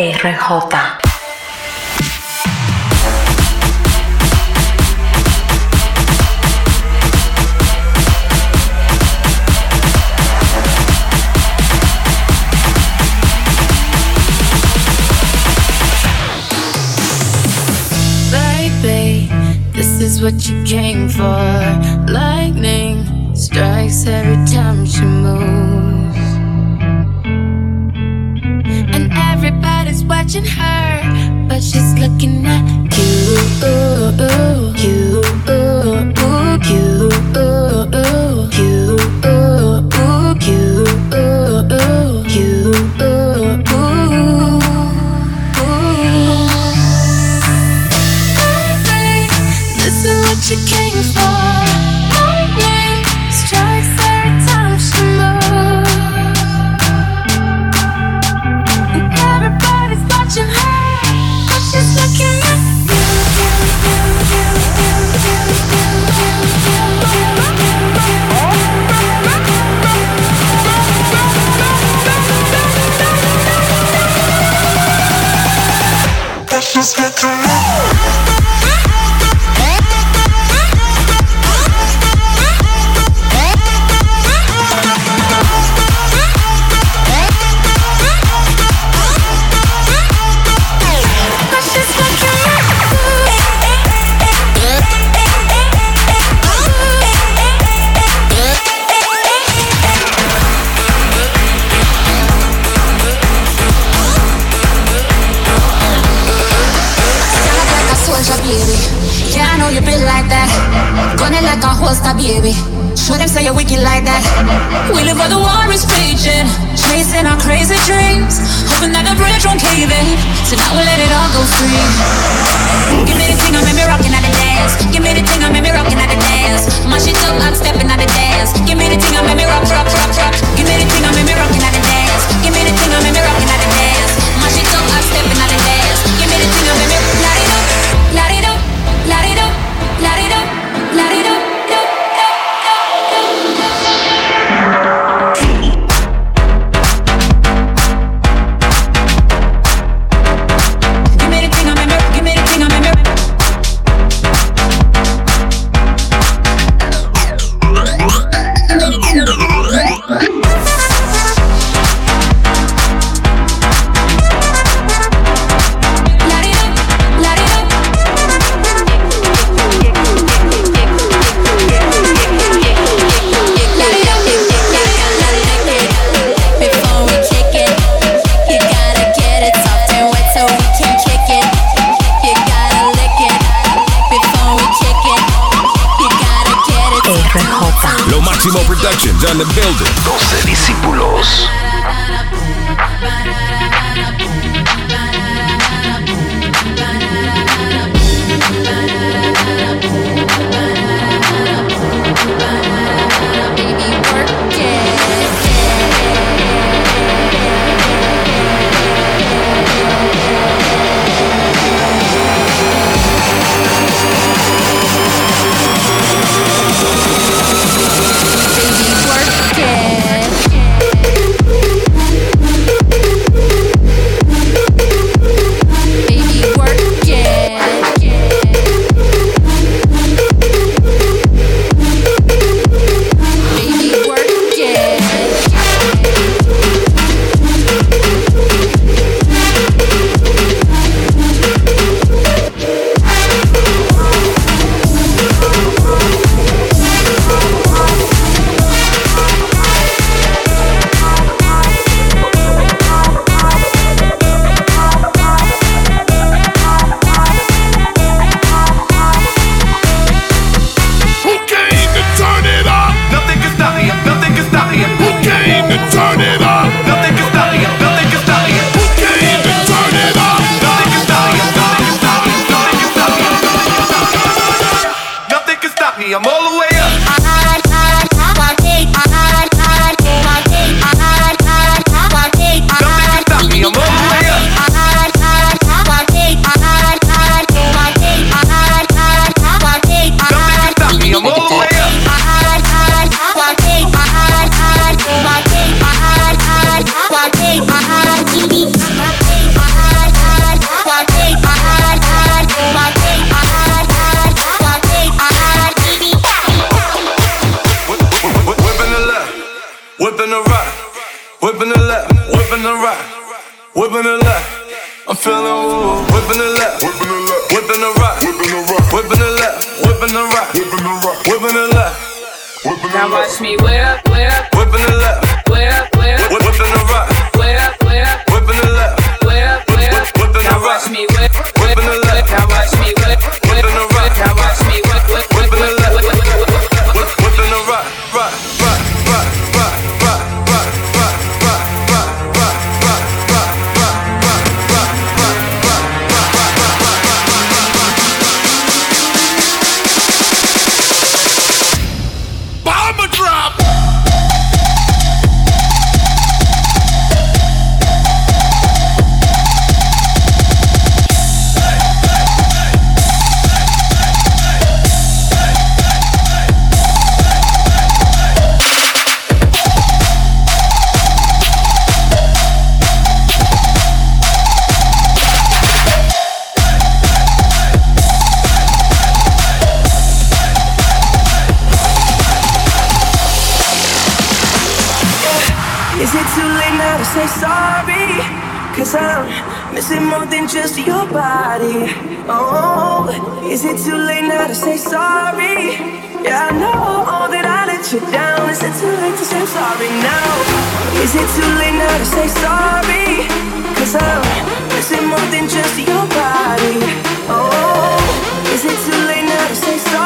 RJ. This is what you came for. Lightning strikes every time she moves. Watching her, but she's looking at you. You. just get to know. Baby. Show them say you're wicked like that. We live where the war is raging, chasing our crazy dreams, hoping that the bridge won't cave in. So now we let it all go free. Give me the thing, I made me rocking at the dance. Give me the thing, I made me rocking at the dance. My shit up, I'm stepping at the dance. Give me the thing, I made me rock, rock, rock, rock. Give me the thing, I made me rocking at the dance. Give me the thing, I made me rocking at the dance. My shit up, I'm stepping at the dance. On the building. 12 discípulos. say sorry. Cause I'm missing more than just your body. Oh, is it too late now to say sorry? Yeah, I know that I let you down. Is it too late to say sorry now? Is it too late now to say sorry? Cause I'm missing more than just your body. Oh, is it too late now to say sorry?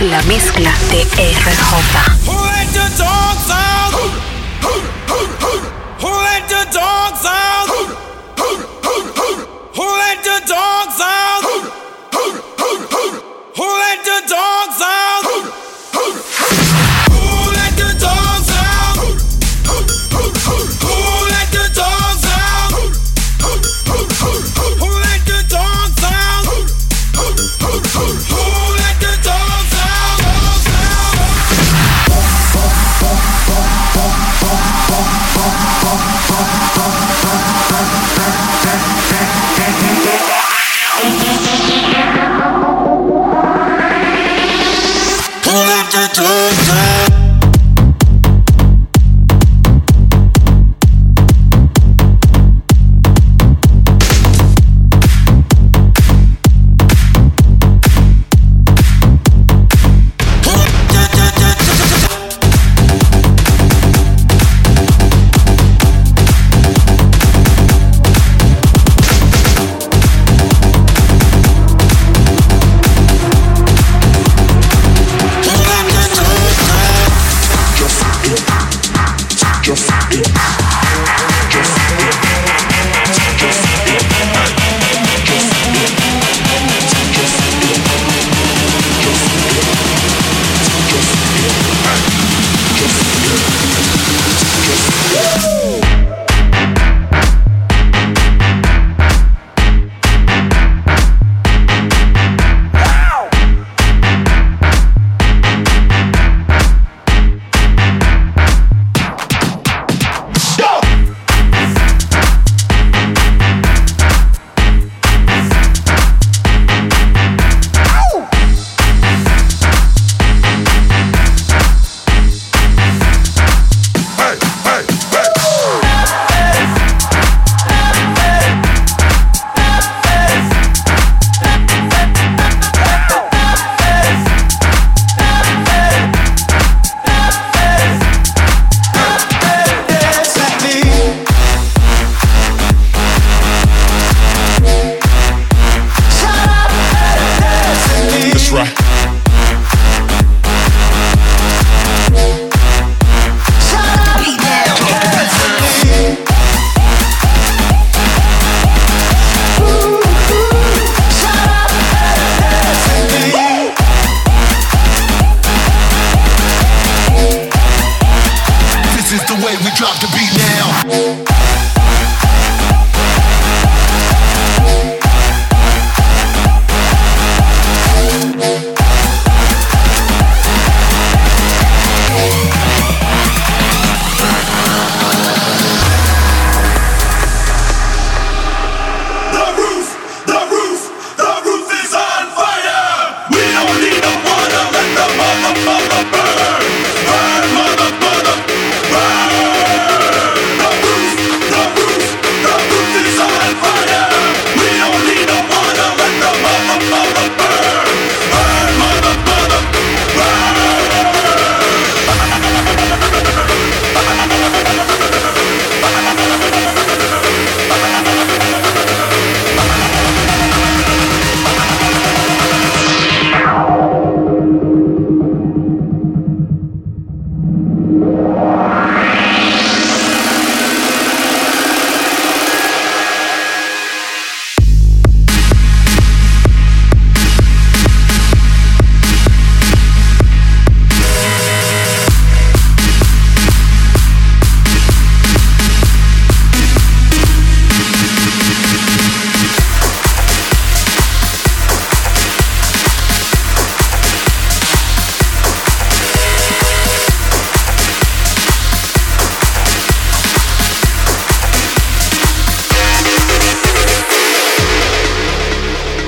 la mezcla de RJ.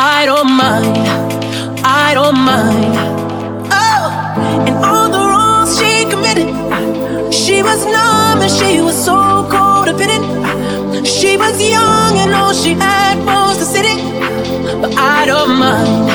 I don't mind, I don't mind. Oh, and all the wrongs she committed. She was numb and she was so codependent. She was young and all she had was the city. But I don't mind.